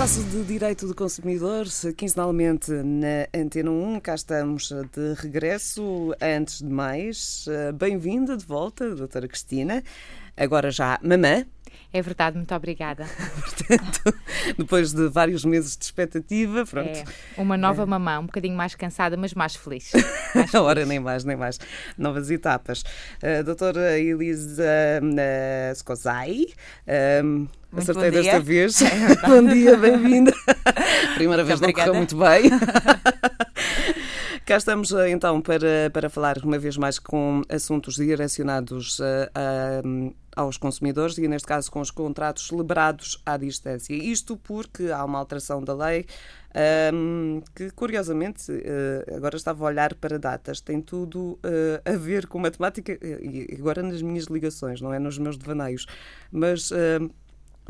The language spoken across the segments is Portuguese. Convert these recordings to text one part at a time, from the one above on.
Espaço de Direito do Consumidor, quinzenalmente na Antena 1, cá estamos de regresso. Antes de mais, bem-vinda de volta, doutora Cristina, agora já mamã. É verdade, muito obrigada. Portanto, depois de vários meses de expectativa, pronto. É, uma nova é. mamã, um bocadinho mais cansada, mas mais feliz. Mais feliz. Ora, nem mais, nem mais. Novas etapas. Uh, doutora Elisa uh, Scozai, uh, acertei desta vez. É bom dia, bem-vinda. Primeira vez não correu muito bem. Cá estamos eh, então para, para falar uma vez mais com assuntos direcionados a, a aos consumidores e, neste caso, com os contratos celebrados à distância. Isto porque há uma alteração da lei um, que, curiosamente, uh, agora estava a olhar para datas, tem tudo uh, a ver com matemática, e agora nas minhas ligações, não é nos meus devaneios, mas. Uh,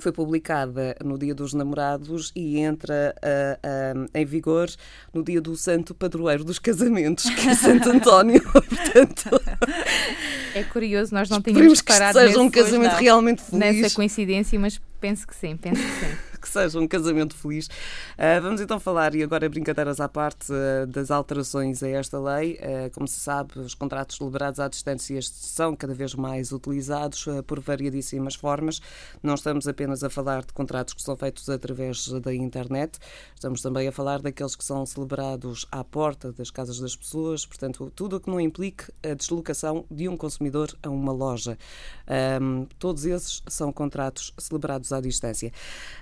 foi publicada no Dia dos Namorados e entra uh, uh, em vigor no dia do Santo Padroeiro dos Casamentos, que é Santo António. Portanto, é curioso, nós não tínhamos parado que seja um casamento realmente feliz. Nessa coincidência, mas penso que sim, penso que sim. Seja um casamento feliz. Uh, vamos então falar, e agora brincadeiras à parte, uh, das alterações a esta lei. Uh, como se sabe, os contratos celebrados à distância são cada vez mais utilizados por variadíssimas formas. Não estamos apenas a falar de contratos que são feitos através da internet, estamos também a falar daqueles que são celebrados à porta das casas das pessoas, portanto, tudo o que não implique a deslocação de um consumidor a uma loja. Um, todos esses são contratos celebrados à distância.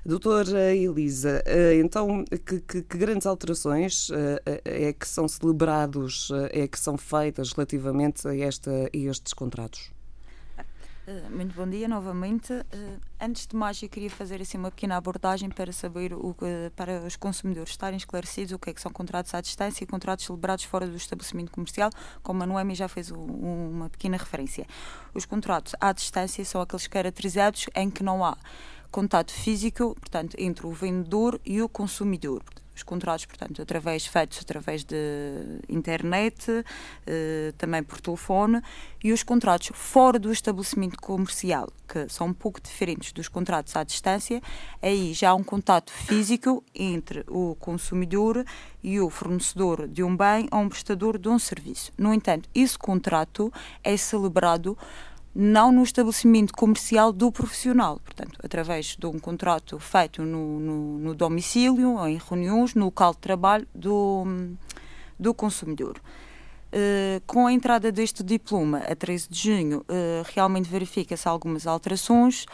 Doutor Doutora Elisa, eh, então que, que, que, grandes alterações eh, eh, é que são celebrados, é que são feitas relativamente a, esta, a estes contratos? Muito bom dia novamente. Antes de mais, eu queria fazer assim uma pequena abordagem para saber o para os consumidores estarem esclarecidos o que é que são contratos à distância e contratos celebrados fora do estabelecimento comercial, como a Noemi já fez uma pequena referência. Os contratos à distância são aqueles caracterizados em que não há contato físico, portanto, entre o vendedor e o consumidor. Os contratos, portanto, através, feitos através de internet, eh, também por telefone, e os contratos fora do estabelecimento comercial, que são um pouco diferentes dos contratos à distância, aí já há um contato físico entre o consumidor e o fornecedor de um bem ou um prestador de um serviço. No entanto, esse contrato é celebrado não no estabelecimento comercial do profissional, portanto, através de um contrato feito no, no, no domicílio, ou em reuniões, no local de trabalho do, do consumidor. Uh, com a entrada deste diploma a 13 de junho, uh, realmente verifica-se algumas alterações,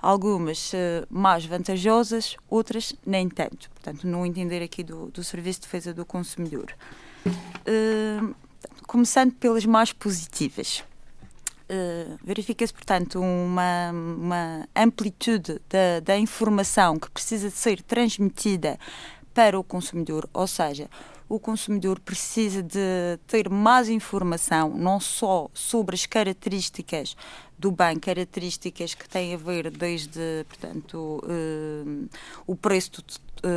algumas uh, mais vantajosas, outras nem tanto. Portanto, no entender aqui do, do Serviço de Defesa do Consumidor. começando pelas mais positivas. Uh, verifica-se, portanto, uma, uma amplitude da, da informação que precisa de ser transmitida para o consumidor, ou seja, o consumidor precisa de ter mais informação, não só sobre as características do bem, características que têm a ver desde, portanto, uh, o preço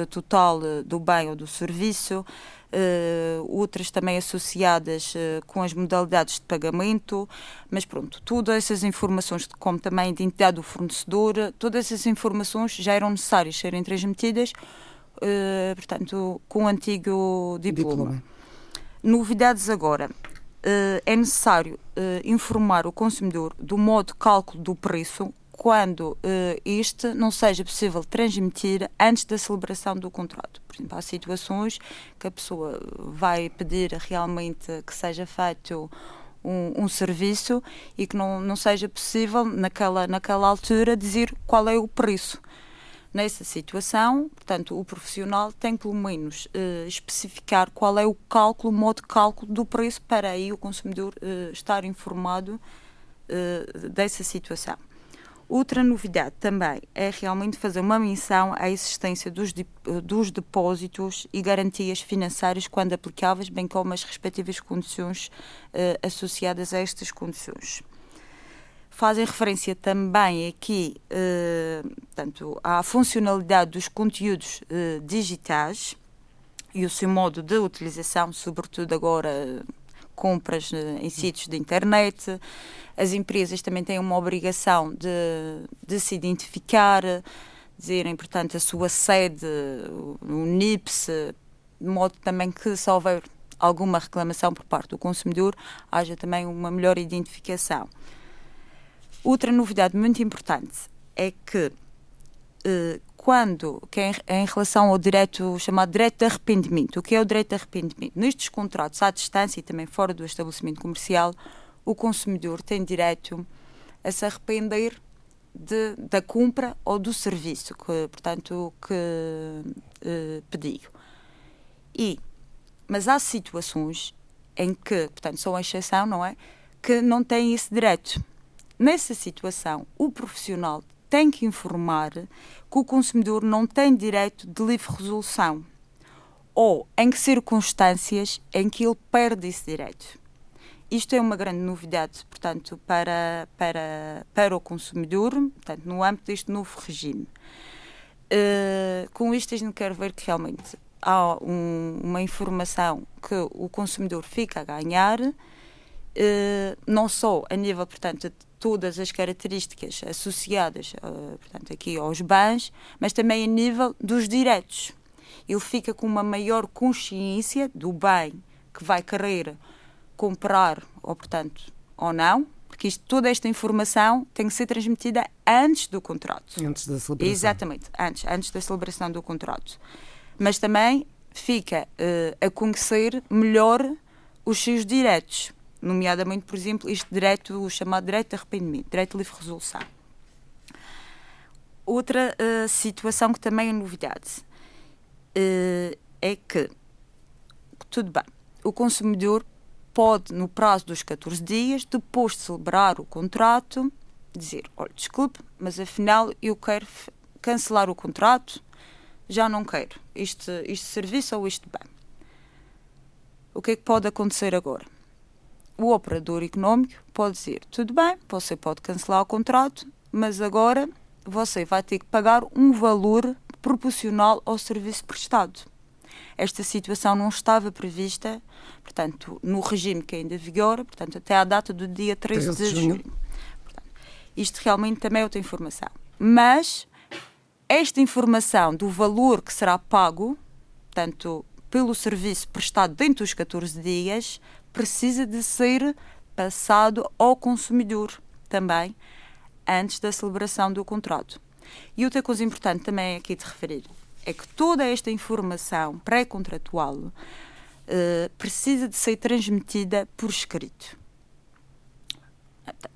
total do bem ou do serviço, uh, outras também associadas com as modalidades de pagamento, mas pronto, todas essas informações, como também a identidade do fornecedor, todas essas informações já eram necessárias serem transmitidas, portanto, com o antigo diploma. diploma. Novidades agora. é necessário informar o consumidor do modo de cálculo do preço quando uh, não seja possível transmitir antes da celebração do contrato. Por exemplo, há situações que a pessoa vai pedir realmente que seja feito um, um, serviço e que não, não seja possível, naquela, naquela altura, dizer qual é o preço. Nessa situação, portanto, o profissional tem pelo menos uh, especificar qual é o cálculo, o modo de cálculo do preço para aí o consumidor uh, estar informado uh, dessa situação. Outra novidade também é realmente fazer uma menção à existência dos, dos depósitos e garantias financeiras quando aplicáveis, bem como as respectivas condições uh, associadas a estas condições. Fazem referência também aqui portanto, à funcionalidade dos conteúdos uh, digitais e o seu modo de utilização, sobretudo agora compras em sítios de internet. As empresas também têm uma obrigação de, de se identificar, dizerem, portanto, a sua sede, o NIPS, de modo também que se houver alguma reclamação por parte do consumidor, haja também uma melhor identificação. Outra novidade muito importante é que eh, quando, que é em, relação ao direito chamado direito de arrependimento, o que é o direito de arrependimento? Nestes contratos à distância e também fora do estabelecimento comercial, o consumidor tem direito a se arrepender de, da compra ou do serviço que, portanto, que eh, pediu. E, mas há situações em que, portanto, são a exceção, não é? Que não têm esse direito. Nessa situação, o profissional tem que informar que o consumidor não tem direito de livre resolução ou em que circunstâncias em que ele perde esse direito. Isto é uma grande novidade, portanto, para, para, para o consumidor, portanto, no âmbito deste novo regime. Uh, com isto, a gente quer ver que realmente há um, uma informação que o consumidor fica a ganhar, uh, não só a nível, portanto, todas as características associadas, uh, portanto, aqui aos bens, mas também a nível dos direitos. Ele fica com uma maior consciência do bem que vai querer comprar, ou portanto, ou não, porque isto, toda esta informação tem que ser transmitida antes do contrato. Antes da celebração. Exatamente, antes, antes da celebração do contrato. Mas também fica uh, a conhecer melhor os seus direitos nomeadamente, por exemplo, este direito, o chamado direito de arrependimento, direito de livre resolução. Outra uh, situação que também é novidade uh, é que, tudo bem, o consumidor pode, no prazo dos 14 dias, depois de celebrar o contrato, dizer: olha, desculpe, mas afinal eu quero cancelar o contrato, já não quero este, este serviço ou este bem. O que é que pode acontecer agora? O operador económico pode dizer: tudo bem, você pode cancelar o contrato, mas agora você vai ter que pagar um valor proporcional ao serviço prestado. Esta situação não estava prevista, portanto, no regime que ainda vigora, portanto, até à data do dia 13 de junho. Portanto, isto realmente também é outra informação. Mas esta informação do valor que será pago, portanto, pelo serviço prestado dentro dos 14 dias, precisa de ser passado ao consumidor também antes da celebração do contrato. E outra coisa importante também aqui de referir é que toda esta informação pré-contratual uh, precisa de ser transmitida por escrito.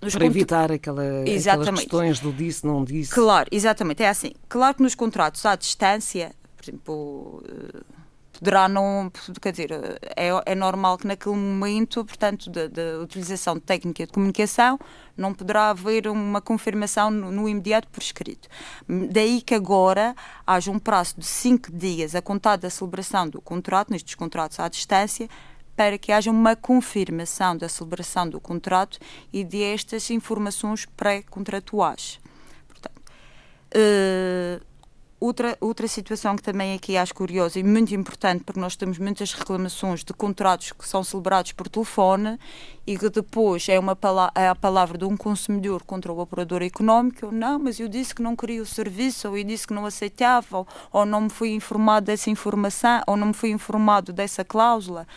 Nos Para evitar aquela, aquelas questões do disse, não disse. Claro, exatamente. É assim. Claro que nos contratos à distância, por exemplo, uh, poderá não, quer dizer, é, é normal que naquele momento, portanto, da utilização de técnica de comunicação, não poderá haver uma confirmação no, no, imediato por escrito. Daí que agora haja um prazo de cinco dias a contar da celebração do contrato, nestes contratos à distância, para que haja uma confirmação da celebração do contrato e de estas informações pré-contratuais. Uh, Outra, outra situação que também aqui acho curiosa e muito importante, porque nós temos muitas reclamações de contratos que são celebrados por telefone e que depois é, uma é a palavra de um consumidor contra o operador económico. Não, mas eu disse que não queria o serviço, ou eu disse que não aceitava, ou, não me fui informado dessa informação, ou não me fui informado dessa cláusula.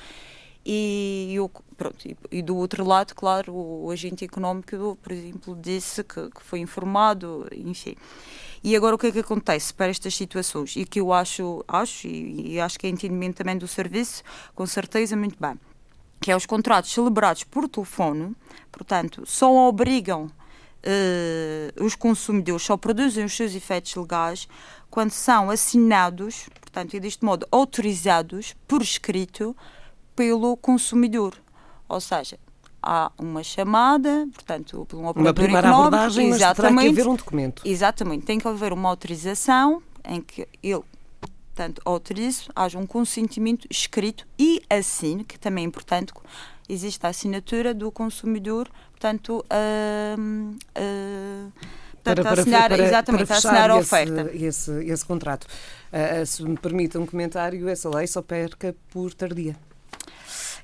E, eu, pronto, e, do outro lado, claro, o, o agente económico, por exemplo, disse que, que foi informado, enfim. E agora o que é que acontece para estas situações? E que eu acho, acho e, e acho que é entendimento também do serviço, com certeza muito bem, que é os contratos celebrados por telefone, portanto, só obrigam uh, os consumidores, só produzem os seus efeitos legais quando são assinados, portanto, e deste modo autorizados por escrito pelo consumidor. Ou seja, há uma chamada, portanto, por um operador uma primeira económico, abordagem, mas terá que haver um documento. Exatamente, tem que haver uma autorização em que ele, portanto, autorize, haja um consentimento escrito e assine, que também é importante, existe a assinatura do consumidor, portanto, uh, uh, para, para, assinar, para, exatamente, para assinar a oferta. Esse, esse contrato. Uh, se me permite um comentário, essa lei só perca por tardia.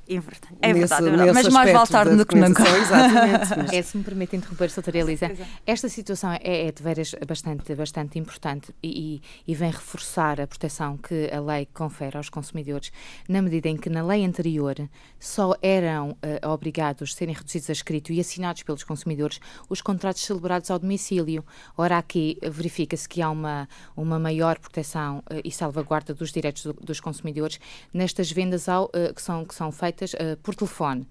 É verdade, é verdade, nesse, é verdade. mas mais vale tarde do que nunca. Exatamente. Mas... É, se me permite interromper, doutora Elisa, esta situação é, é, de veras bastante, bastante importante e, e, vem reforçar a proteção que a lei confere aos consumidores, na medida em que na lei anterior só eram uh, obrigados a serem reduzidos a escrito e assinados pelos consumidores os contratos celebrados ao domicílio. Ora, aqui verifica-se que há uma, uma maior proteção uh, e salvaguarda dos direitos do, dos consumidores nestas vendas ao, uh, que, são, que são feitas feitas uh, por telefone.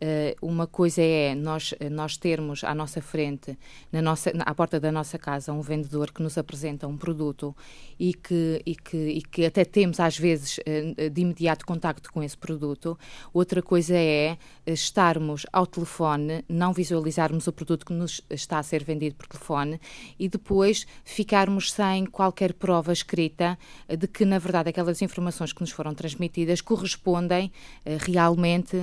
Uh, uma coisa é nós, nós termos à nossa frente, na nossa, à porta da nossa casa, um vendedor que nos apresenta um produto e que, e que, e que até temos, às vezes, uh, de imediato contacto com esse produto. Outra coisa é estarmos ao telefone, não visualizarmos o produto que nos está a ser vendido por telefone e depois ficarmos sem qualquer prova escrita de que, na verdade, aquelas informações que nos foram transmitidas correspondem realmente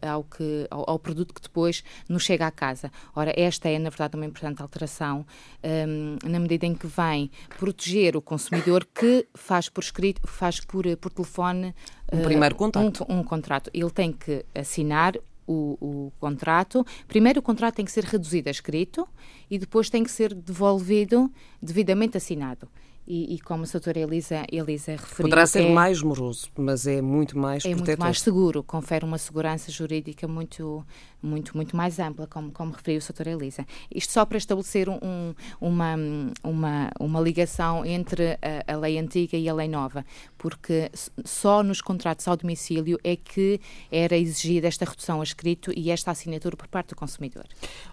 ao que ao, ao, produto que depois nos chega à casa. Ora, esta é, na verdade, uma importante alteração, um, na medida em que vem proteger o consumidor que faz por escrito, faz por, por telefone. Um uh, primeiro contrato. Um, um contrato. Ele tem que assinar o, o, contrato. Primeiro, o contrato tem que ser reduzido a escrito e depois tem que ser devolvido devidamente assinado. E, e, como a doutora Elisa, Elisa referiu... Poderá ser é, mais moroso, mas é muito mais É protetor. muito mais seguro, confere uma segurança jurídica muito, muito, muito mais ampla, como, como referiu a doutora Elisa. Isto só para estabelecer um, uma, uma, uma ligação entre a, a, lei antiga e a lei nova, porque só nos contratos ao domicílio é que era exigida esta redução a escrito e esta assinatura por parte do consumidor.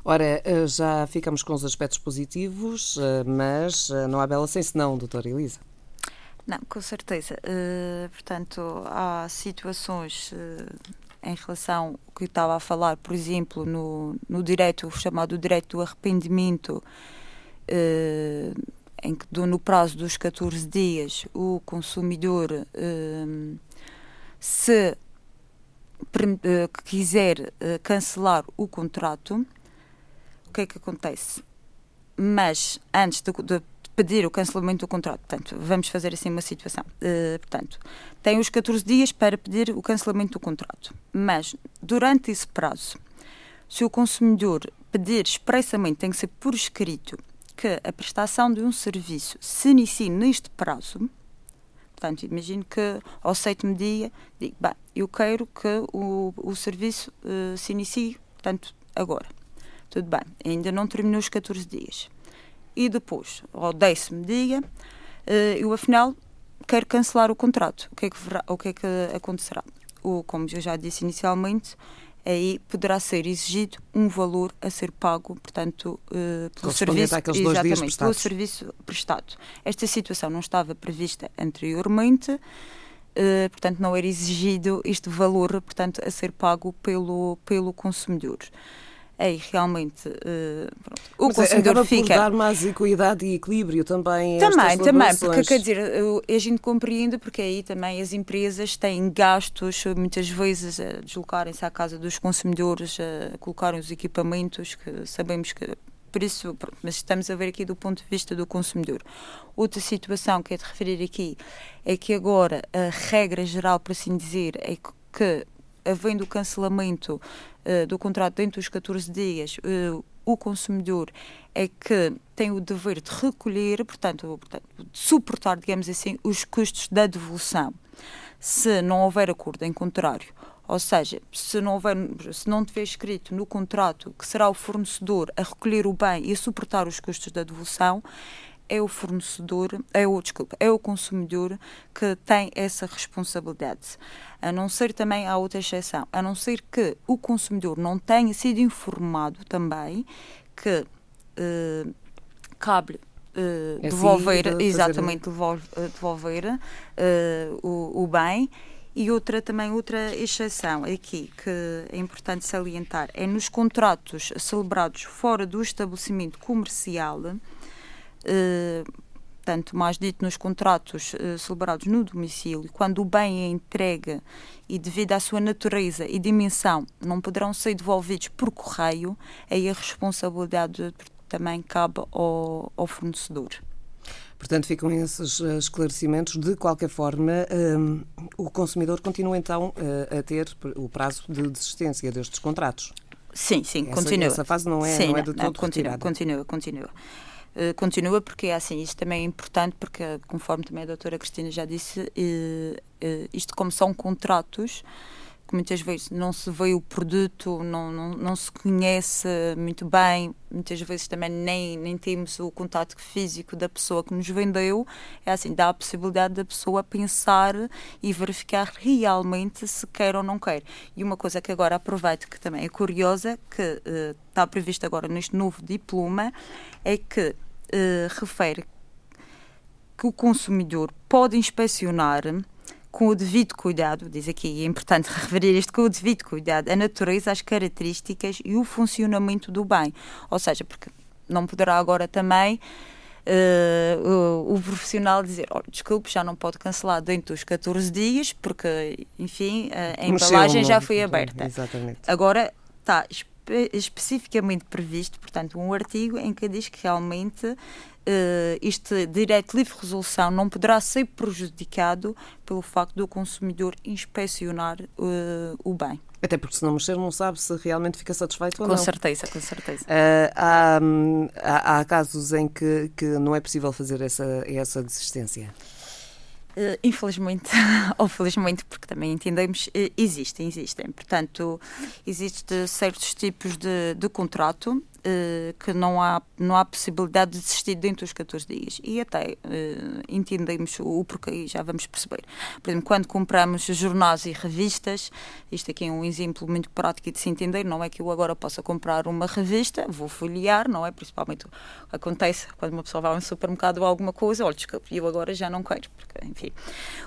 Ora, eh, já ficamos com os aspectos positivos, eh, mas eh, não há bela sem senão, doutora Elisa. Não, com certeza. Uh, portanto, há situações uh, em relação ao que estava a falar, por exemplo, no, no direito, chamado direito do arrependimento, uh, em que no prazo dos 14 dias o consumidor, se quiser cancelar o contrato, o que é que acontece? Mas antes de, de pedir o cancelamento do contrato. Portanto, vamos fazer assim uma situação. Uh, portanto, tem os 14 dias para pedir o cancelamento do contrato. Mas, durante esse prazo, se o consumidor pedir expressamente, tem que ser por escrito, que a prestação de um serviço se inicie neste prazo, portanto, imagino que ao sétimo dia, digo, bem, eu quero que o, o serviço uh, se inicie, portanto, agora. Tudo bem, ainda não terminou os 14 dias e depois, ao décimo dia, eh, eu afinal quero cancelar o contrato. O que é que, o que, é que acontecerá? O, como eu já disse inicialmente, aí poderá ser exigido um valor a ser pago, portanto, uh, pelo serviço, exatamente, pelo serviço prestado. Esta situação não estava prevista anteriormente, uh, portanto, não era exigido este valor, portanto, a ser pago pelo, pelo consumidor aí realmente uh, o Mas é, consumidor acaba fica. Por dar mais equidade e equilíbrio também. Também, também, porque quer dizer, a gente compreende porque aí também as empresas têm gastos muitas vezes a deslocarem-se à casa dos consumidores, a colocarem os equipamentos que sabemos que por isso, mas estamos a ver aqui do ponto de vista do consumidor. Outra situação que é de referir aqui é que agora a regra geral, por assim dizer, é que havendo o cancelamento uh, do contrato dentro dos 14 dias, uh, o consumidor é que tem o dever de recolher, portanto, de suportar, digamos assim, os custos da devolução. Se não houver acordo em contrário, ou seja, se não, houver, se não tiver escrito no contrato que será o fornecedor a recolher o bem e a suportar os custos da devolução, é o fornecedor, é o, desculpa, é o consumidor que tem essa responsabilidade. A não ser também, há outra exceção, a não ser que o consumidor não tenha sido informado também que eh, cabe Uh, é devolver, assim, exatamente, devolver, devolver uh, o, o, bem. E outra também, outra exceção aqui que é importante salientar é nos contratos celebrados fora do estabelecimento comercial, tanto mais dito nos contratos uh, celebrados no domicílio, quando o bem é entregue e devido à sua natureza e dimensão não poderão ser devolvidos por correio, aí a responsabilidade também cabe ao, ao fornecedor. Portanto, ficam esses esclarecimentos. De qualquer forma, um, o consumidor continua então a ter o prazo de desistência destes contratos. Sim, sim, essa, continua. Essa fase não é, sim, não é de todo não, continua, continua, continua. Uh, continua porque é assim, isto também é importante porque, conforme também a doutora Cristina já disse, uh, uh, isto como são contratos, que muitas vezes não se vê o produto, não, não, não se conhece muito bem, muitas vezes também nem, nem temos o contato físico da pessoa que nos vendeu, é assim, dá a possibilidade da pessoa pensar e verificar realmente se quer ou não quer. E uma coisa que agora aproveito que também é curiosa, que uh, está previsto agora neste novo diploma, é que uh, refere que o consumidor pode inspecionar com o devido cuidado, diz aqui, é importante referir isto, com o devido cuidado, a natureza, as características e o funcionamento do bem. Ou seja, porque não poderá agora também uh, o, o, profissional dizer, oh, desculpe, já não pode cancelar dentro dos 14 dias, porque, enfim, a, a embalagem já foi aberta. Exatamente. Agora está especificamente previsto, portanto, um artigo em que diz que realmente uh, este direito de livre resolução não poderá ser prejudicado pelo facto do consumidor inspecionar uh, o bem. Até porque se não mexer não sabe se realmente fica satisfeito com ou não. Com certeza, com certeza. Uh, há, há, há, casos em que, que não é possível fazer essa, essa desistência? Uh, infelizmente, ou felizmente, porque também entendemos, uh, existem, existem. Portanto, existem certos tipos de, de contrato uh, que não há, não há possibilidade de desistir dentro dos 14 dias. E até uh, entendemos o, o porquê e já vamos perceber. Por exemplo, quando compramos jornais e revistas, isto aqui é um exemplo muito prático de se entender, não é que eu agora possa comprar uma revista, vou folhear, não é? Principalmente acontece quando uma pessoa vai a um supermercado ou alguma coisa, olha, desculpe, eu agora já não quero, porque, enfim.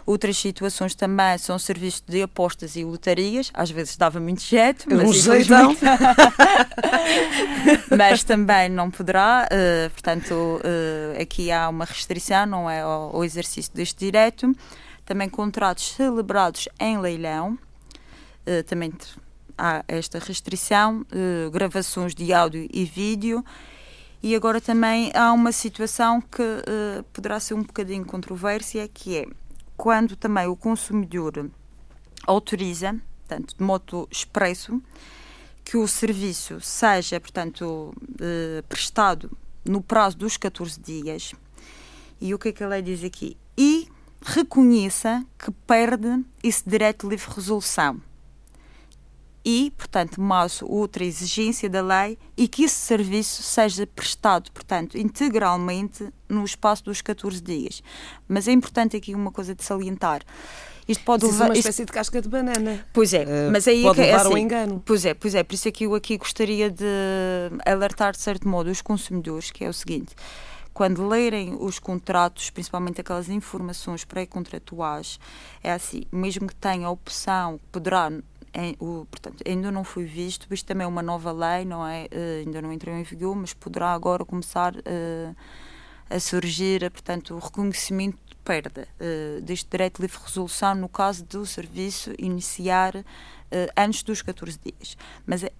Outras situações também são serviços de apostas e lotarias, às vezes dava muito jeito, mas um infelizmente... mas também não poderá, uh, portanto, uh, aqui há uma restrição, não é, ao, exercício deste direito. Também contratos celebrados em leilão, uh, também há esta restrição, gravações de áudio e vídeo. E agora também há uma situação que poderá ser um bocadinho controvérsia, que é quando também o consumidor autoriza, portanto, de modo expresso, que o serviço seja, portanto, eh, prestado no prazo dos 14 dias. E o que é que a lei diz aqui? E reconheça que perde esse direito de livre resolução. E, portanto, mais outra exigência da lei e que esse serviço seja prestado, portanto, integralmente no espaço dos 14 dias. Mas é importante aqui uma coisa de salientar. Isto pode levar. uma espécie isto... de casca de banana. Pois é, uh, mas aí pode é que, levar assim, ao engano. Pois é, pois é, por isso é que eu aqui gostaria de alertar de certo modo os consumidores, que é o seguinte quando lerem os contratos, principalmente aquelas informações pré-contratuais, é assim, mesmo que tenha a opção, poderá, em, o, portanto, ainda não foi visto, isto também é uma nova lei, não é? Uh, ainda não entrou em vigor, mas poderá agora começar uh, a surgir, portanto, o reconhecimento perda uh, deste direito de livre resolução no caso do serviço iniciar uh, antes dos 14 dias. Mas é,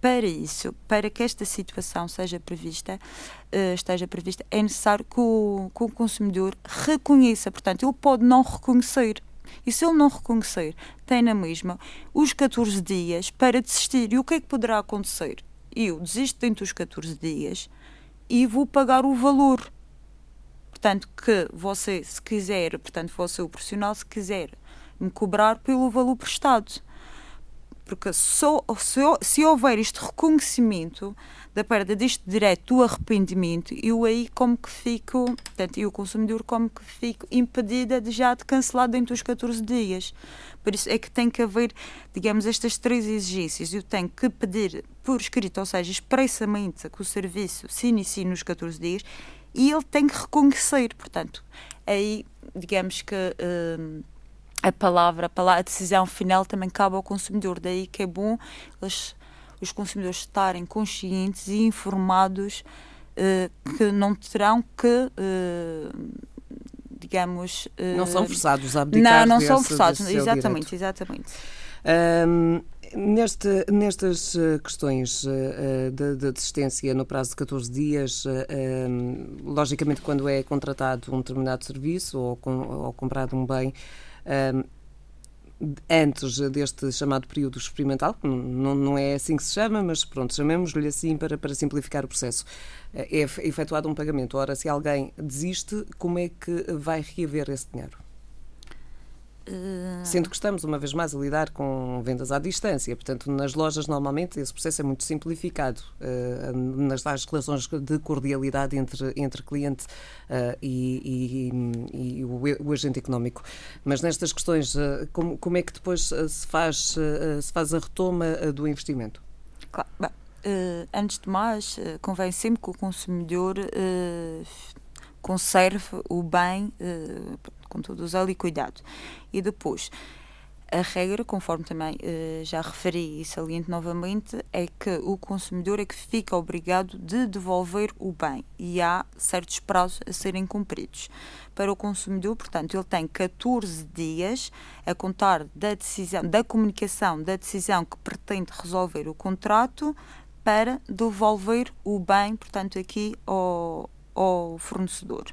para isso, para que esta situação seja prevista, esteja prevista, é necessário que o, que o consumidor reconheça. Portanto, ele pode não reconhecer. E se ele não reconhecer, tem na mesma os 14 dias para desistir. E o que é que poderá acontecer? Eu desisto dentro dos 14 dias e vou pagar o valor Portanto, que você, se quiser, portanto, você, o profissional, se quiser me cobrar pelo valor prestado. Porque só, se, se houver este reconhecimento da perda deste direito do arrependimento, eu aí como que fico, portanto, eu, consumidor, como que fico impedida de já de cancelar dentro dos 14 dias. Por isso é que tem que haver, digamos, estas três exigências. Eu tenho que pedir por escrito, ou seja, expressamente que o serviço se inicie nos 14 dias e ele tem que reconhecer. Portanto, aí, digamos que uh, a palavra, a decisão final também cabe ao consumidor. Daí que é bom eles, os consumidores estarem conscientes e informados uh, que não terão que. Uh, digamos. não são forçados a abdicar Não, não são forçados, exatamente, direito. exatamente. Um, Neste, nestas uh, questões uh, de, de desistência no prazo de 14 dias, logicamente, quando é contratado um determinado serviço ou, com, ou comprado um bem, antes deste chamado período experimental, que não, não é assim que se chama, mas pronto, chamemos-lhe assim para, para simplificar o processo, é efetuado um pagamento. Ora, se alguém desiste, como é que vai reaver esse dinheiro? Sendo que estamos, uma vez mais, a lidar com vendas à distância. Portanto, nas lojas, normalmente, esse processo é muito simplificado. Uh, nas tais relações de cordialidade entre, entre cliente uh, e, e, e o, o, agente económico. Mas nestas questões, uh, como, como é que depois se, faz, se faz a retoma do investimento? Claro. Bem, antes de mais, convém sempre que o consumidor conserve o bem com todo o zelo e cuidado. E depois, a regra, conforme também eh, já referi e saliento novamente, é que o consumidor é que fica obrigado de devolver o bem e há certos prazos a serem cumpridos. Para o consumidor, portanto, ele tem 14 dias a contar da decisão, da comunicação da decisão que pretende resolver o contrato para devolver o bem, portanto, aqui ao, ao fornecedor.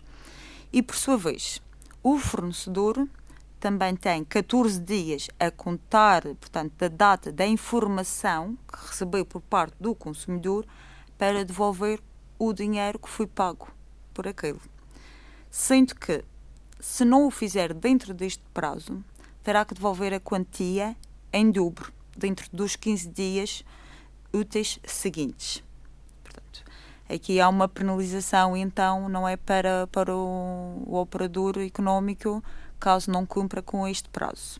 E por sua vez, o fornecedor também tem 14 dias a contar, portanto, da data da informação que recebeu por parte do consumidor para devolver o dinheiro que foi pago por aquele. Sendo que, se não o fizer dentro deste prazo, terá que devolver a quantia em dobro, dentro dos 15 dias úteis seguintes. Aqui há uma penalização, então, não é para, para o, o operador económico caso não cumpra com este prazo.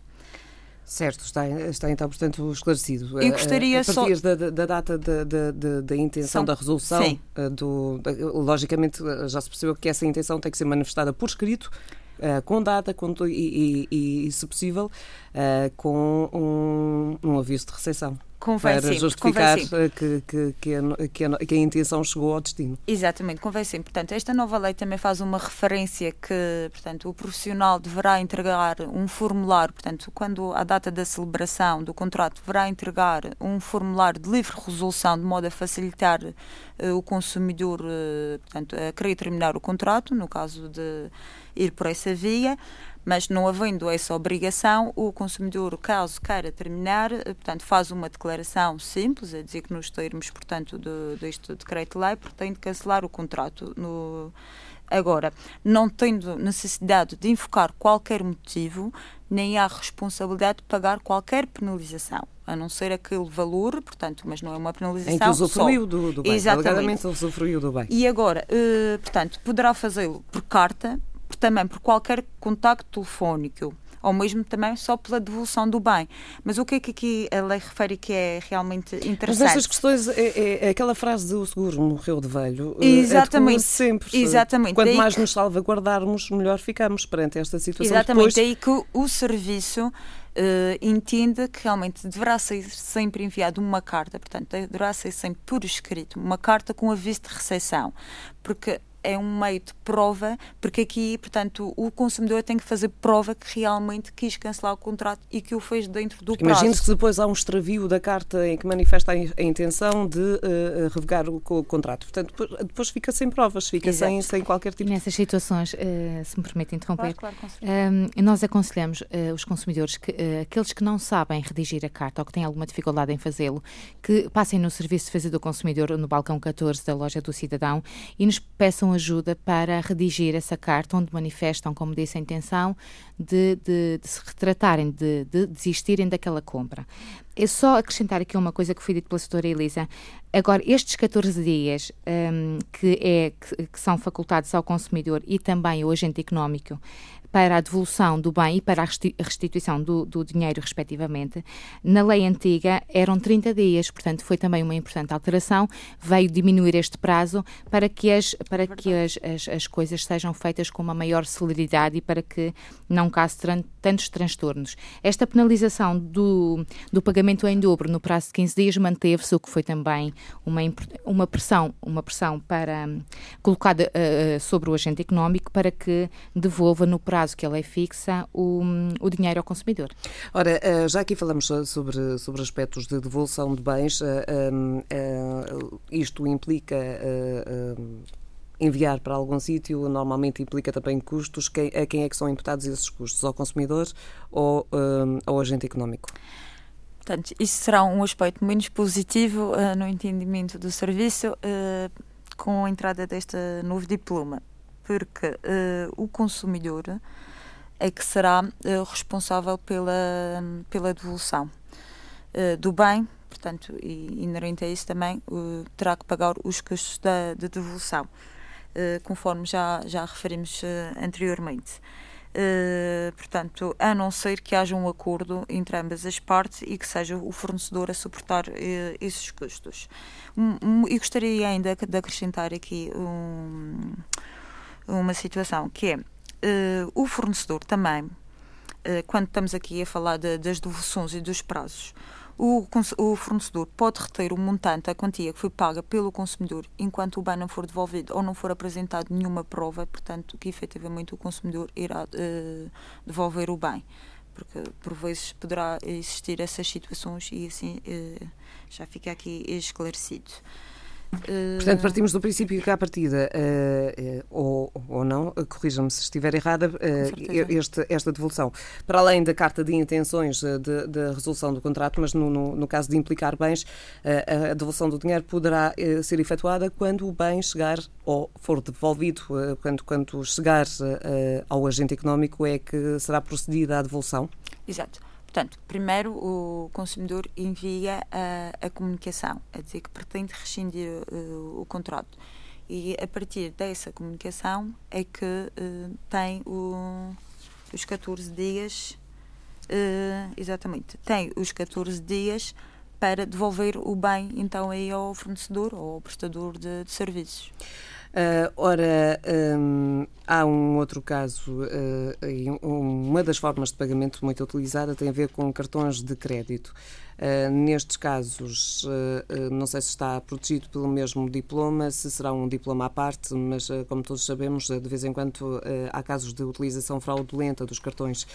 Certo, está, está então, portanto, esclarecido. Eu gostaria a, partir só... da, da, data da, da, da intenção São... da resolução, Sim. Eh, do, logicamente já se percebeu que essa intenção tem que ser manifestada por escrito, uh, com data com, e, e, e, se possível, uh, com um, um aviso de recepção. Convém para sempre, justificar que, que, que, a, que, a, que, a, intenção chegou ao destino. Exatamente, convém sempre. Portanto, esta nova lei também faz uma referência que portanto, o profissional deverá entregar um formulário, portanto, quando a data da celebração do contrato, deverá entregar um formulário de livre resolução de modo a facilitar uh, o consumidor uh, portanto, a querer terminar o contrato, no caso de ir por essa via mas não havendo essa obrigação, o consumidor, caso queira terminar, eh, portanto, faz uma declaração simples, a dizer que nos termos, portanto, do, deste decreto-lei, pretende cancelar o contrato. No... Agora, não tendo necessidade de invocar qualquer motivo, nem há responsabilidade de pagar qualquer penalização, a não ser aquele valor, portanto, mas não é uma penalização. Em que usufruiu do, do bem. Exatamente. usufruiu do bem. E agora, eh, portanto, poderá fazê-lo por carta, também por qualquer contacto telefónico ou mesmo também só pela devolução do bem. Mas o que é que aqui a lei refere que é realmente interessante? Mas essas questões, é, é, é aquela frase do seguro morreu de velho, eh, Exatamente. É sempre. Exatamente. Quanto Daí mais que... nos salvaguardarmos, melhor ficamos perante esta situação. Exatamente. Depois... Daí que o serviço Uh, entenda que realmente deverá ser sempre enviado uma carta, portanto, deverá ser sempre por escrito, uma carta com aviso de recepção, porque é um meio de prova, porque aqui, portanto, o consumidor tem que fazer prova que realmente quis cancelar o contrato e que o fez dentro do prazo. Imagine-se que depois há um extravio da carta em que manifesta a intenção de uh, revogar o, o, contrato. Portanto, depois fica sem provas, fica sem, sem qualquer tipo de... Nessas situações, uh, se me permite interromper, claro, claro, uh, nós aconselhamos os consumidores que aqueles que não sabem redigir a carta ou que têm alguma dificuldade em fazê-lo, que passem no Serviço de Defesa do Consumidor, no balcão 14 da loja do Cidadão e nos peçam ajuda para redigir essa carta, onde manifestam, como disse, a intenção de, de, de se retratarem, de, de, desistirem daquela compra. É só acrescentar aqui uma coisa que foi dito pela doutora Elisa. Agora, estes 14 dias um, que, é, que, que, são facultados ao consumidor e também ao agente económico para a devolução do bem e para a restituição do, do, dinheiro, respectivamente, na lei antiga eram 30 dias, portanto, foi também uma importante alteração, veio diminuir este prazo para que as, para que as, as, as coisas sejam feitas com uma maior celeridade e para que não cause tantos transtornos. Esta penalização do, do pagamento em dobro no prazo de 15 dias manteve-se, o que foi também uma, uma pressão, uma pressão para, colocada uh, sobre o agente económico para que devolva no prazo prazo que a lei fixa, o, o dinheiro ao consumidor. Ora, já aqui falamos sobre, sobre aspectos de devolução de bens, isto implica enviar para algum sítio normalmente implica também custos. Quem, a quem é que são imputados esses custos? Ao consumidor ou um, ao agente económico? Portanto, isso será um aspecto menos positivo uh, no entendimento do serviço uh, com a entrada deste novo diploma, porque uh, o consumidor é que será responsável pela, pela devolução do bem, portanto, e inerente a isso também, terá que pagar os custos da, da devolução. Conforme já, já referimos anteriormente. Uh, portanto, a não ser que haja um acordo entre ambas as partes e que seja o fornecedor a suportar uh, esses custos. Um, um, e gostaria ainda de acrescentar aqui um, uma situação que é uh, o fornecedor também, quando estamos aqui a falar de, das devoluções e dos prazos, o, o, fornecedor pode reter o montante, a quantia que foi paga pelo consumidor, enquanto o bem não for devolvido ou não for apresentado nenhuma prova, portanto, que efetivamente o consumidor irá uh, devolver o bem. Porque por vezes poderá existir essas situações e assim uh, já fica aqui esclarecido. Portanto, partimos do princípio que, à partida, uh, uh, ou, ou não, corrija-me se estiver errada, este, esta devolução, para além da carta de intenções da resolução do contrato, mas no, no, no, caso de implicar bens, a devolução do dinheiro poderá ser efetuada quando o bem chegar ou for devolvido, quando, quando chegar ao agente económico, é que será procedida a devolução? Exato. Portanto, primeiro o consumidor envia a, a comunicação, a dizer que pretende rescindir uh, o contrato. E a partir dessa comunicação é que uh, tem o, os 14 dias, uh, exatamente, tem os 14 dias para devolver o bem então aí ao fornecedor ou ao prestador de, de serviços. Uh, ora, um, há um outro caso, uh, uma das formas de pagamento muito utilizada tem a ver com cartões de crédito. Uh, nestes casos, não sei se está protegido pelo mesmo diploma, se será um diploma à parte, mas como todos sabemos, de vez em quando há casos de utilização fraudulenta dos cartões.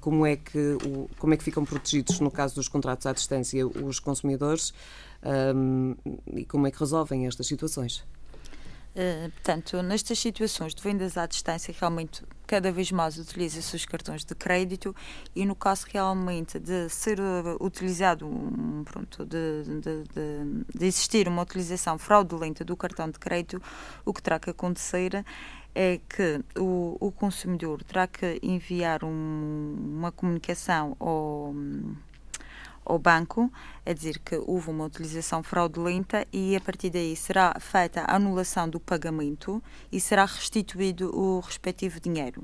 como, é que, como é que ficam protegidos, no caso dos contratos à distância, os consumidores um, e como é que resolvem estas situações? Eh, portanto, nestas situações de vendas à distância, realmente cada vez mais utiliza-se os cartões de crédito e no caso realmente de ser eh, utilizado, pronto, de, de, de, de, existir uma utilização fraudulenta do cartão de crédito, o que terá que acontecer é que o, o consumidor terá que enviar um, uma comunicação ao ao banco, a dizer que houve uma utilização fraudulenta e a partir daí será feita a anulação do pagamento e será restituído o respectivo dinheiro.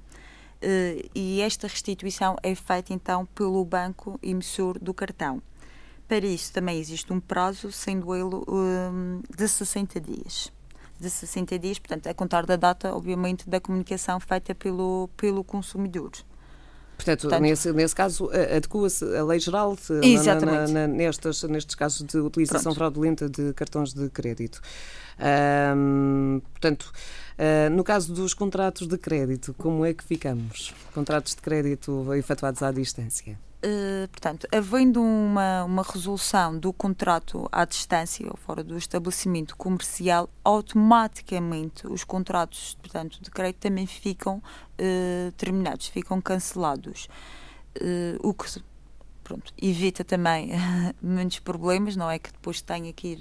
Uh, e esta restituição é feita então pelo banco emissor do cartão. Para isso também existe um prazo, sendo ele um, de 60 dias. De 60 dias, portanto, a contar da data, obviamente, da comunicação feita pelo, pelo consumidor. Portanto, Portanto, nesse, nesse caso, adequa-se a lei geral na, na, nestes, nestes casos de utilização Pronto. fraudulenta de cartões de crédito. Um, portanto, uh, no caso dos contratos de crédito, como é que ficamos? Contratos de crédito efetuados à distância? Uh, portanto, havendo uma, uma resolução do contrato à distância ou fora do estabelecimento comercial, automaticamente os contratos portanto, de crédito também ficam uh, terminados, ficam cancelados. Uh, o que pronto, evita também muitos problemas, não é que depois tenha que ir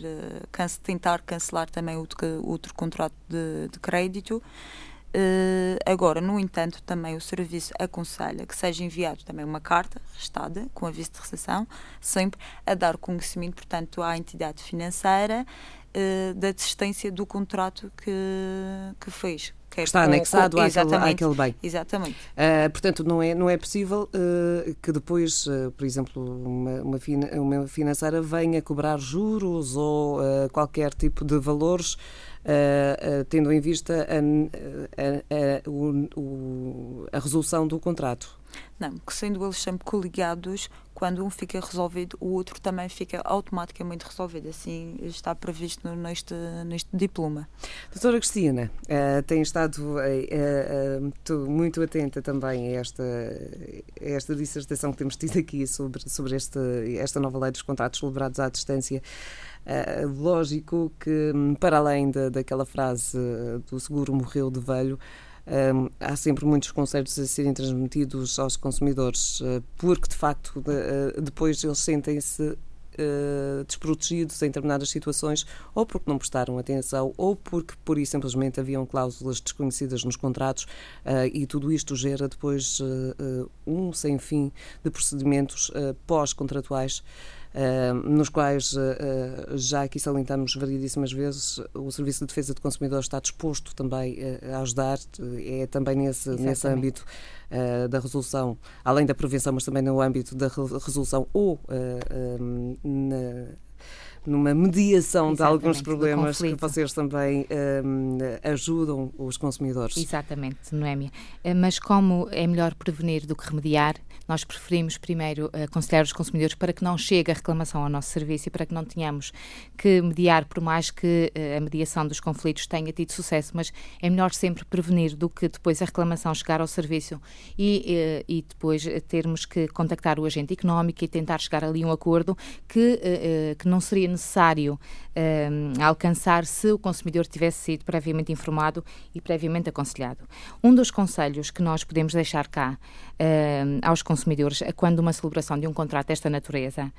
tentar cancelar também outro, outro contrato de, de crédito. Uh, agora, no entanto, também o serviço aconselha que seja enviado também uma carta restada com aviso de recepção, sempre a dar conhecimento, portanto, à entidade financeira uh, da desistência do contrato que, que fez. Que Está com, anexado com, àquele, àquele bem. Exatamente. Uh, portanto, não é, não é possível que depois, por exemplo, uma, uma, fina, uma financeira venha cobrar juros ou qualquer tipo de valores tendo em vista a, a, a, o, a, resolução do contrato. Não, que sendo eles sempre coligados, quando um fica resolvido, o outro também fica automaticamente resolvido. Assim está previsto neste, neste diploma. Doutora Cristina, uh, tem estado uh, uh, muito atenta também a esta, a esta dissertação que temos tido aqui sobre, sobre este, esta nova lei dos contratos celebrados à distância. Uh, lógico que, para além da, daquela frase do seguro morreu de velho, um, há sempre muitos conselhos a serem transmitidos aos consumidores, uh, porque de facto de, depois eles sentem-se Uh, desprotegidos em determinadas situações, ou porque não prestaram atenção, ou porque, por isso, simplesmente haviam cláusulas desconhecidas nos contratos, uh, e tudo isto gera depois uh, um sem fim de procedimentos pós-contratuais nos quais uh, já aqui salientamos variedíssimas vezes, o Serviço de Defesa do Consumidor está disposto também a ajudar, é também nesse, nesse âmbito da resolução, além da prevenção, mas também no âmbito da resolução ou na numa mediação Exatamente, de alguns problemas que vocês também um, ajudam os consumidores. Exatamente, Noémia. Mas como é melhor prevenir do que remediar, nós preferimos primeiro aconselhar os consumidores para que não chegue a reclamação ao nosso serviço e para que não tenhamos que mediar, por mais que eh, a mediação dos conflitos tenha tido sucesso, mas é melhor sempre prevenir do que depois a reclamação chegar ao serviço e, eh, e depois termos que contactar o agente económico e tentar chegar ali a um acordo que, eh, que não seria necessário alcançar se o consumidor tivesse sido previamente informado e previamente aconselhado. Um dos conselhos que nós podemos deixar cá aos consumidores consumidores quando uma celebração de um contrato desta natureza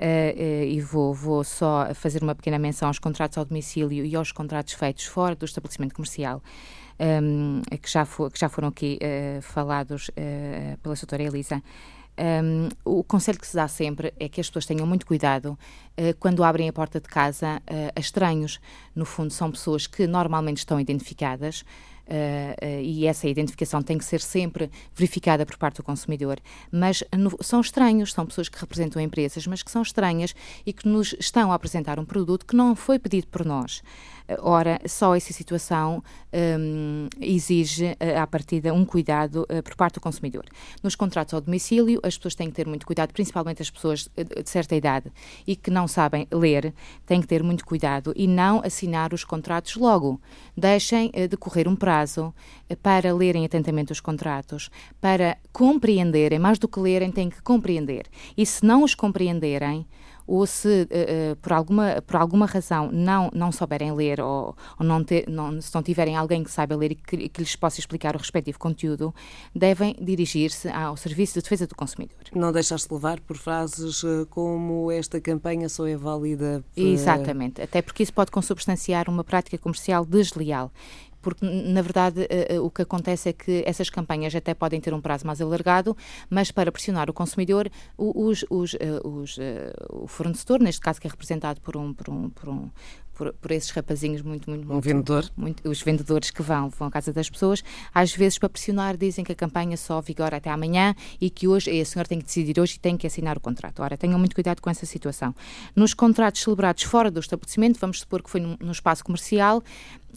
Uh, uh, e vou, vou só fazer uma pequena menção aos contratos ao domicílio e aos contratos feitos fora do estabelecimento comercial, um, ehm, que, já for, que já foram aqui uh, falados pela doutora Elisa. Um, o conselho que se dá sempre é que as pessoas tenham muito cuidado quando abrem a porta de casa a estranhos. No fundo, são pessoas que normalmente estão identificadas, uh, e essa identificação tem que ser sempre verificada por parte do consumidor. Mas no, são estranhos, são pessoas que representam empresas, mas que são estranhas e que nos estão a apresentar um produto que não foi pedido por nós. Ora, só essa situação um, exige, à partida, um cuidado uh, por parte do consumidor. Nos contratos ao domicílio, as pessoas têm que ter muito cuidado, principalmente as pessoas de certa idade e que não sabem ler, têm que ter muito cuidado e não assinar os contratos logo. Deixem uh, decorrer um prazo para lerem atentamente os contratos, para compreenderem, mais do que lerem, têm que compreender. E se não os compreenderem, ou se uh, por, alguma, por alguma razão não, não souberem ler ou, ou não, ter, não se não tiverem alguém que saiba ler e que, que lhes possa explicar o respectivo conteúdo, devem dirigir-se ao Serviço de Defesa do Consumidor. Não deixar-se levar por frases uh, como esta campanha só é válida. Exatamente, até porque isso pode consubstanciar uma prática comercial desleal porque na verdade uh, o que acontece é que essas campanhas até podem ter um prazo mais alargado, mas para pressionar o consumidor, os, os, uh, os, o fornecedor, neste caso que é representado por um, por um, por um por, por, esses rapazinhos muito, muito, um vendedor. Muito, os vendedores que vão, vão à casa das pessoas, às vezes para pressionar dizem que a campanha só vigora até amanhã e que hoje a senhora tem que decidir hoje e tem que assinar o contrato. Ora, tenham muito cuidado com essa situação. Nos contratos celebrados fora do estabelecimento, vamos supor que foi no, no espaço comercial,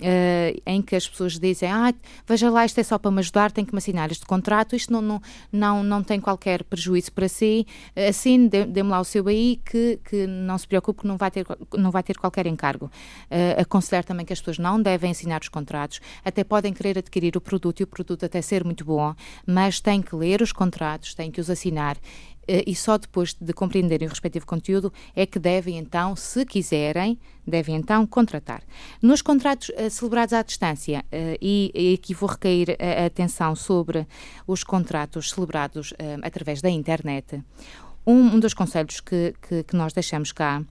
Uh, em que as pessoas dizem, ah, veja lá, isto é só para me ajudar, tem que me assinar este contrato, isto não, não, não, não tem qualquer prejuízo para si, assine, dê-me lá o seu aí, que, que não se preocupe que não vai ter, não vai ter qualquer encargo. Uh, aconselhar também que as pessoas não devem assinar os contratos, até podem querer adquirir o produto e o produto até ser muito bom, mas têm que ler os contratos, têm que os assinar eh, e só depois de compreenderem o respectivo conteúdo é que devem então, se quiserem, devem então contratar. Nos contratos uh, celebrados à distância, uh, e, e, aqui vou recair a, a, atenção sobre os contratos celebrados uh, através da internet, um, um dos conselhos que, que, que nós deixamos cá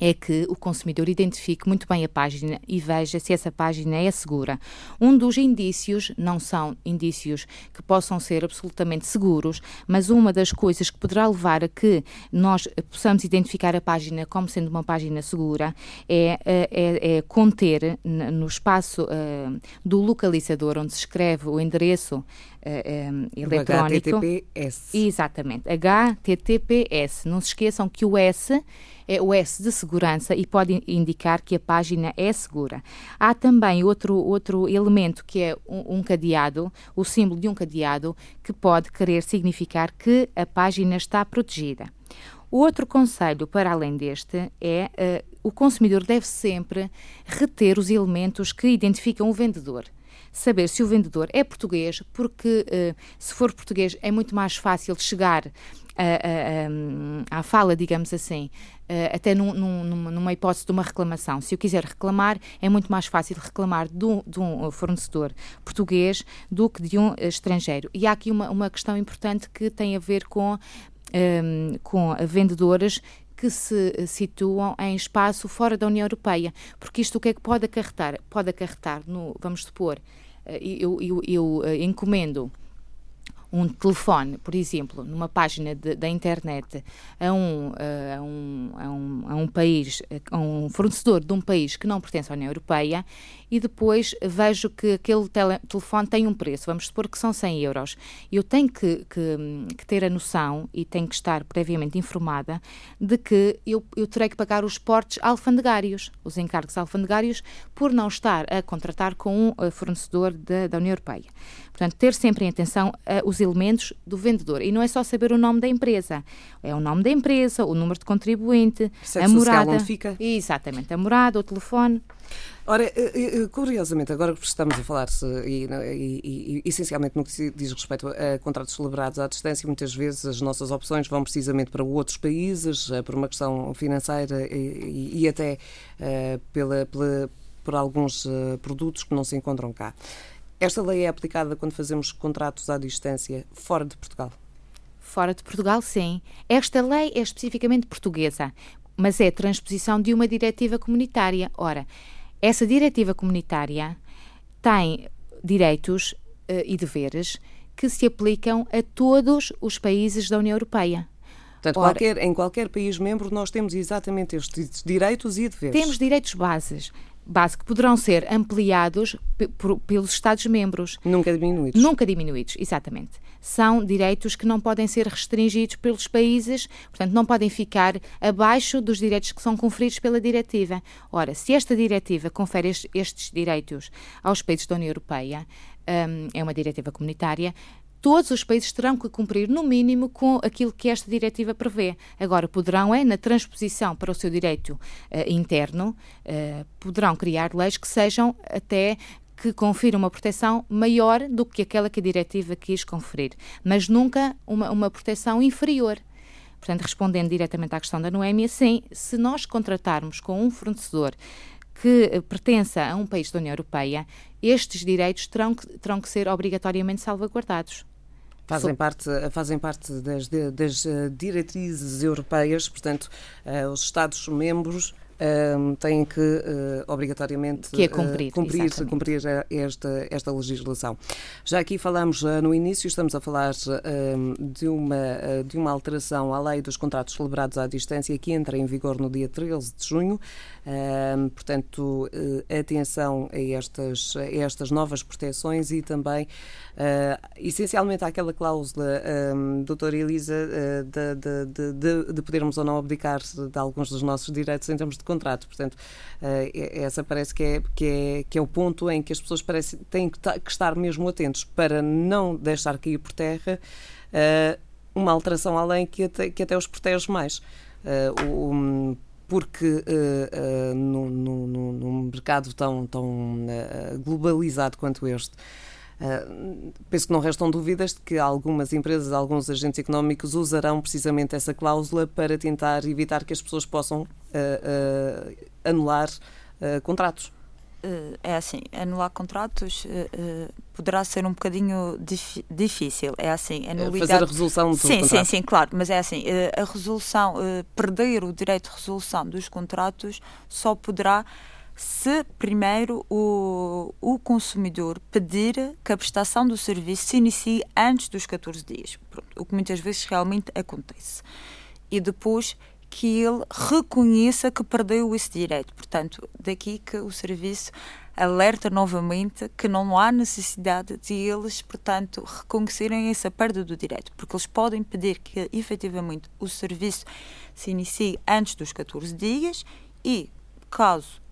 é que o consumidor identifique muito bem a página e veja se essa página é segura. Um dos indícios, não são indícios que possam ser absolutamente seguros, mas uma das coisas que poderá levar a que nós possamos identificar a página como sendo uma página segura é, é, é, é conter no espaço uh, do localizador onde se escreve o endereço uh, um, eletrónico. HTTPS. Exatamente. HTTPS. Não se esqueçam que o S é o S de segurança e pode indicar que a página é segura. Há também outro, outro elemento que é um, um cadeado, o símbolo de um cadeado, que pode querer significar que a página está protegida. Outro conselho, para além deste, é uh, o consumidor deve sempre reter os elementos que identificam o vendedor saber se o vendedor é português, porque uh, se for português é muito mais fácil chegar à fala, digamos assim, até num, num, numa hipótese de uma reclamação. Se eu quiser reclamar, é muito mais fácil reclamar de um, de um fornecedor português do que de um estrangeiro. E há aqui uma, uma questão importante que tem a ver com, um, com vendedoras que se situam em espaço fora da União Europeia, porque isto o que é que pode acarretar? Pode acarretar, no, vamos supor, eh, eu, eu, eu eh, encomendo um telefone, por exemplo, numa página da internet a um, a, um, a, um, a um país, a um fornecedor de um país que não pertence à União Europeia e depois vejo que aquele tele, telefone tem um preço, vamos supor que são 100 euros. Eu tenho que, que, que, ter a noção e tenho que estar previamente informada de que eu, eu terei que pagar os portes alfandegários, os encargos alfandegários, por não estar a contratar com um eh, fornecedor de, da União Europeia. Portanto, ter sempre em atenção uh, os elementos do vendedor. E não é só saber o nome da empresa. É o nome da empresa, o número de contribuinte, a morada. Onde fica. Exatamente, a morada, o telefone. Ora, eh, eh, curiosamente, agora que estamos a falar e, e, e, essencialmente no que diz respeito a contratos celebrados à distância, muitas vezes as nossas opções vão precisamente para outros países, por uma questão financeira e, até uh, pela, pela, por alguns uh, produtos que não se encontram cá. Esta lei é aplicada quando fazemos contratos à distância fora de Portugal? Fora de Portugal, sim. Esta lei é especificamente portuguesa, mas é a transposição de uma diretiva comunitária. Ora, essa diretiva comunitária tem direitos uh, e deveres que se aplicam a todos os países da União Europeia. Portanto, Ora, qualquer, em qualquer país membro nós temos exatamente estes direitos e deveres. Temos direitos bases base que poderão ser ampliados pelos Estados-membros. Nunca diminuídos. Nunca diminuídos, exatamente. São direitos que não podem ser restringidos pelos países, portanto, não podem ficar abaixo dos direitos que são conferidos pela diretiva. Ora, se esta diretiva confere estes direitos aos países da União Europeia, um, é uma diretiva comunitária, todos os países terão que cumprir, no mínimo, com aquilo que esta diretiva prevê. Agora, poderão, é, na transposição para o seu direito uh, interno, uh, poderão criar leis que sejam até que confiram uma proteção maior do que aquela que a diretiva quis conferir, mas nunca uma, uma proteção inferior. Portanto, respondendo diretamente à questão da Noémia, sim, se nós contratarmos com um fornecedor que eh, pertença a um país da União Europeia, estes direitos terão que, terão que ser obrigatoriamente salvaguardados. Fazem parte, fazem parte das, das eh, diretrizes europeias, portanto, uh, os Estados-membros uh, têm que uh, obrigatoriamente que é cumprir, cumprir, cumprir, esta, esta legislação. Já aqui falamos no início, estamos a falar de, uma, de uma alteração à lei dos contratos celebrados à distância que entra em vigor no dia 13 de junho. portanto, atenção a estas, a estas novas proteções e também Uh, essencialmente àquela cláusula, um, doutora Elisa, uh, de, de, de, de, podermos ou não abdicar de alguns dos nossos direitos em termos de contrato. Portanto, uh, essa parece que é, que, é, que é o ponto em que as pessoas parecem, têm que, que estar mesmo atentos para não deixar cair por terra uma alteração além que até, que até os protege mais. O, porque uh, uh, num, mercado tão, tão uh, globalizado quanto este, Uh, penso que não restam dúvidas de que algumas empresas, alguns agentes económicos usarão precisamente essa cláusula para tentar evitar que as pessoas possam uh, uh, anular contratos. É assim, anular contratos poderá ser um bocadinho dif difícil. É assim, anular Fazer a resolução do sim, contrato. Sim, sim, claro, mas é assim, a resolução, perder o direito de resolução dos contratos só poderá se primeiro o, o consumidor pedir que a prestação do serviço se inicie antes dos 14 dias, Pronto, o que muitas vezes realmente acontece. E depois que ele reconheça que perdeu esse direito. Portanto, daqui que o serviço alerta novamente que não há necessidade de eles, portanto, reconhecerem essa perda do direito, porque eles podem pedir que efetivamente o serviço se inicie antes dos 14 dias e, caso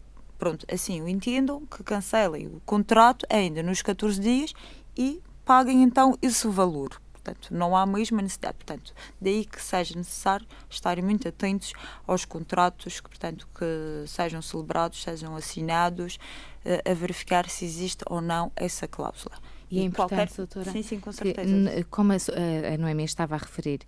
pronto, assim o entendam, que cancelem o contrato ainda nos 14 dias e paguem então esse valor. Portanto, não há a mesma necessidade. Portanto, daí que seja necessário estarem muito atentos aos contratos que, portanto, que sejam celebrados, sejam assinados, uh, a verificar se existe ou não essa cláusula. E, é importante, qualquer... doutora, sim, sim, com certeza. Que, como a, a Noemi estava a referir,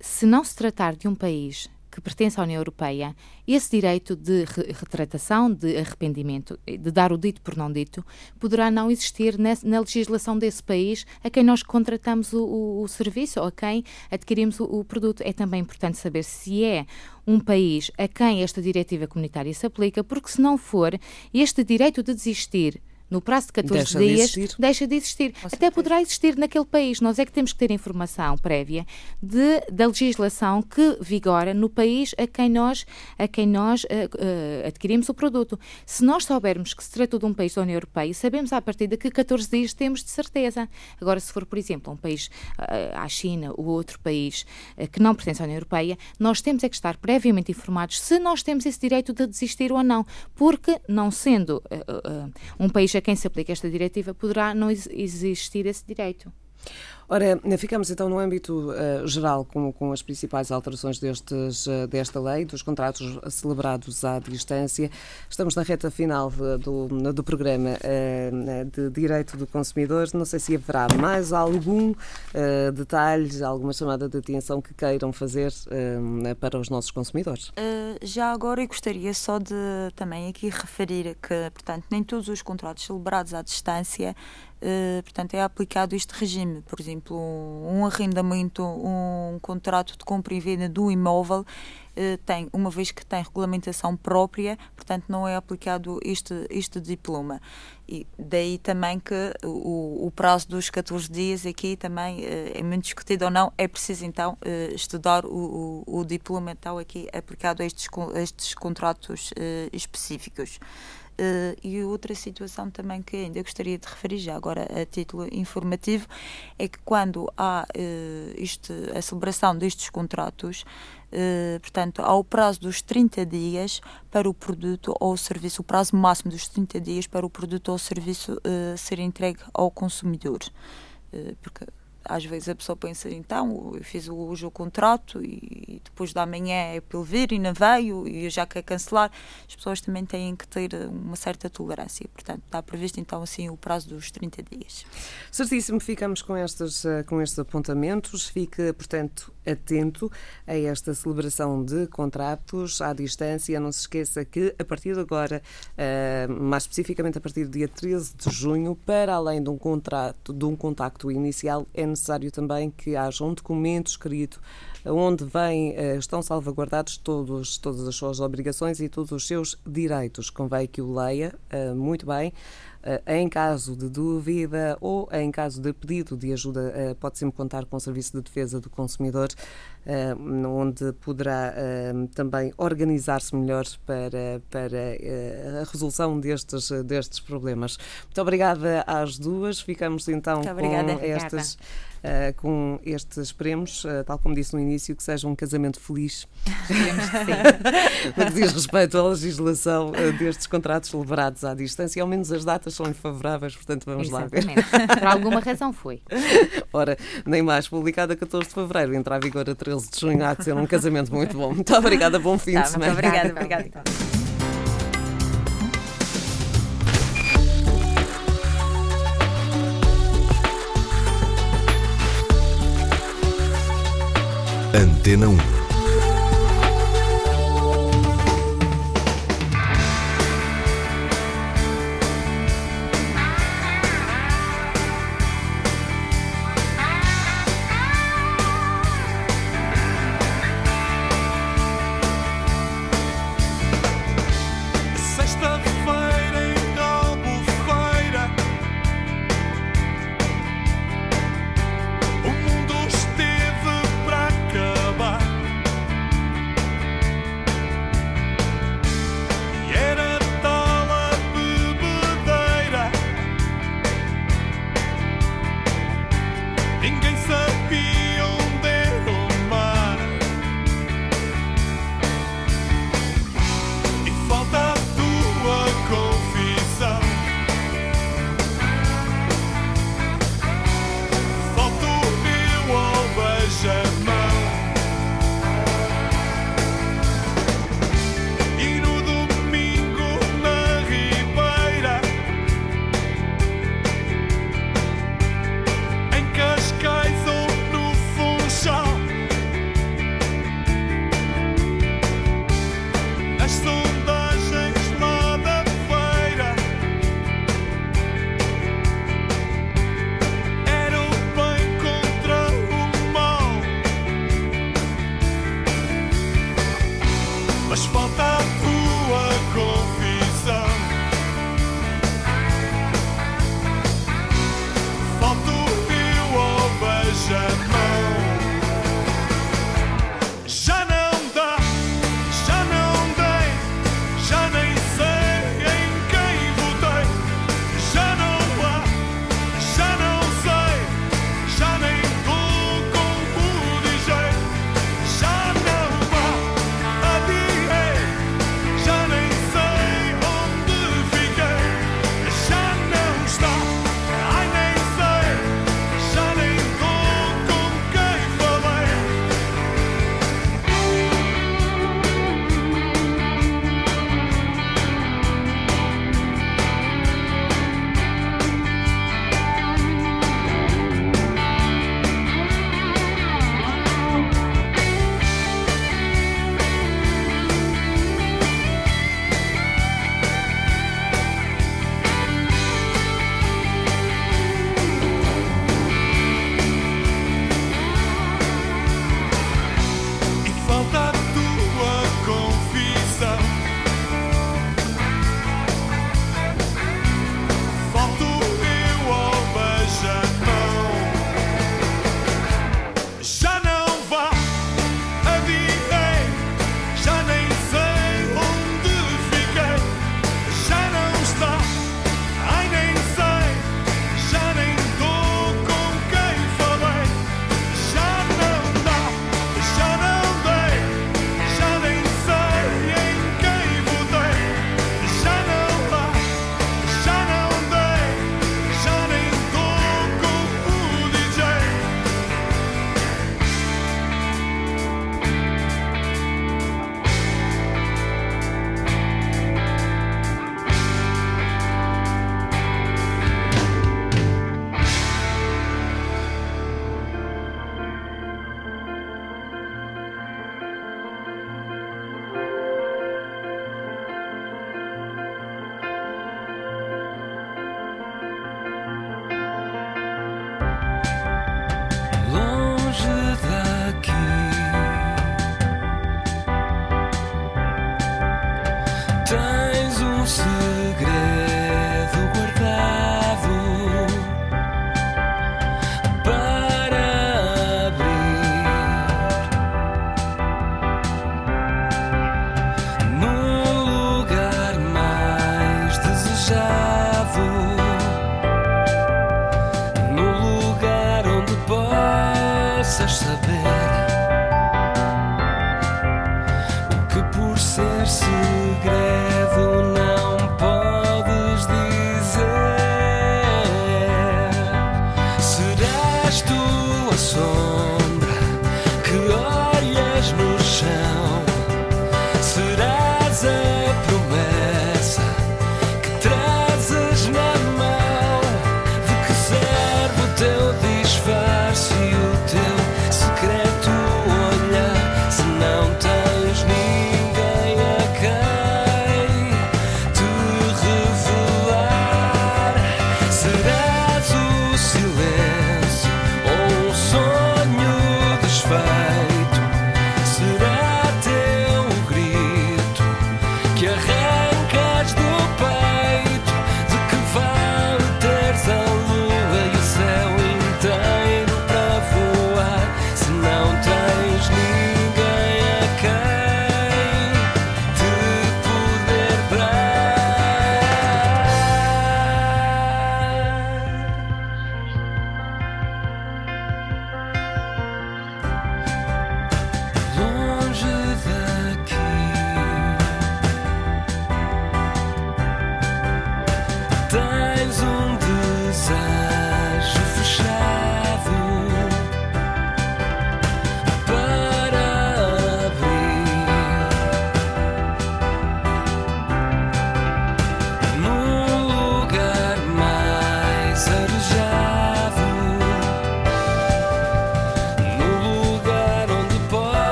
se não se tratar de um país que pertence à União Europeia, esse direito de retratação, de arrependimento, de dar o dito por não dito, poderá não existir na legislação desse país a quem nós contratamos o, o, o serviço ou a quem adquirimos o, o produto. É também importante saber se é um país a quem esta diretiva comunitária se aplica, porque se não for, este direito de desistir no prazo de 14 deixa dias, de deixa de existir. Até poderá existir naquele país. Nós é que temos que ter informação prévia de, da legislação que vigora no país a quem nós, a quem nós uh, uh, adquirimos o produto. Se nós soubermos que se trata de um país da União Europeia, sabemos à partida que 14 dias temos de certeza. Agora, se for, por exemplo, um país, uh, a China ou outro país que não pertence à União Europeia, nós temos é que estar previamente informados se nós temos esse direito de desistir ou não, porque não sendo um país a quem se aplica esta diretiva, poderá não existir esse direito. Ora, ficamos então no âmbito uh, geral com, com, as principais alterações destes, uh, desta lei, dos contratos celebrados à distância. Estamos na reta final do, do programa uh, de Direito do Consumidor. Não sei se haverá mais algum detalhe, alguma chamada de atenção que queiram fazer para os nossos consumidores. já agora eu gostaria só de também aqui referir que, portanto, nem todos os contratos celebrados à distância Uh, portanto, é aplicado este regime. Por exemplo, um arrendamento, um contrato de compra e venda do imóvel uh, tem, uma vez que tem regulamentação própria, portanto, não é aplicado este, este diploma. E daí também que o, o prazo dos 14 dias aqui também uh, é muito discutido ou não. É preciso então estudar o, o, o, diploma então aqui aplicado a estes, a estes contratos específicos. Uh, e outra situação também que ainda gostaria de referir, já agora a título informativo, é que quando há uh, este, a celebração destes contratos, uh, portanto, há o prazo dos 30 dias para o produto ou serviço, o prazo máximo dos 30 dias para o produto ou serviço ser entregue ao consumidor. porque às vezes a pessoa pensa, então, eu fiz hoje o contrato e depois da manhã é ele vir e não veio e eu já quero cancelar. As pessoas também têm que ter uma certa tolerância. Portanto, está previsto então assim o prazo dos 30 dias. Certíssimo, ficamos com, estes, eh, com estes apontamentos. Fique, portanto, atento a esta celebração de contratos à distância. Não se esqueça que a partir de agora, eh, mais especificamente a partir do dia 13 de junho, para além de um contrato, de um contacto inicial, é necessário também que haja um documento escrito onde vem, eh, estão salvaguardados todos, todas as suas obrigações e todos os seus direitos. Convém que o leia eh, muito bem. Eh, em caso de dúvida ou em caso de pedido de ajuda, pode sempre contar com o Serviço de Defesa do Consumidor, onde poderá também organizar-se melhor para, para a resolução destes, destes problemas. Muito obrigada às duas. Ficamos então com estas. Uh, com estes, esperemos, uh, tal como disse no início, que seja um casamento feliz. Esperemos que sim. no que diz respeito à legislação uh, destes contratos celebrados à distância, ao menos as datas são favoráveis, portanto vamos Exatamente. lá ver. Por alguma razão foi. Ora, nem mais, publicado a 14 de fevereiro, entra a vigor a 13 de junho, há de ser um casamento muito bom. Muito obrigada, bom fim tá, de semana. Muito obrigada, obrigada. Antena 1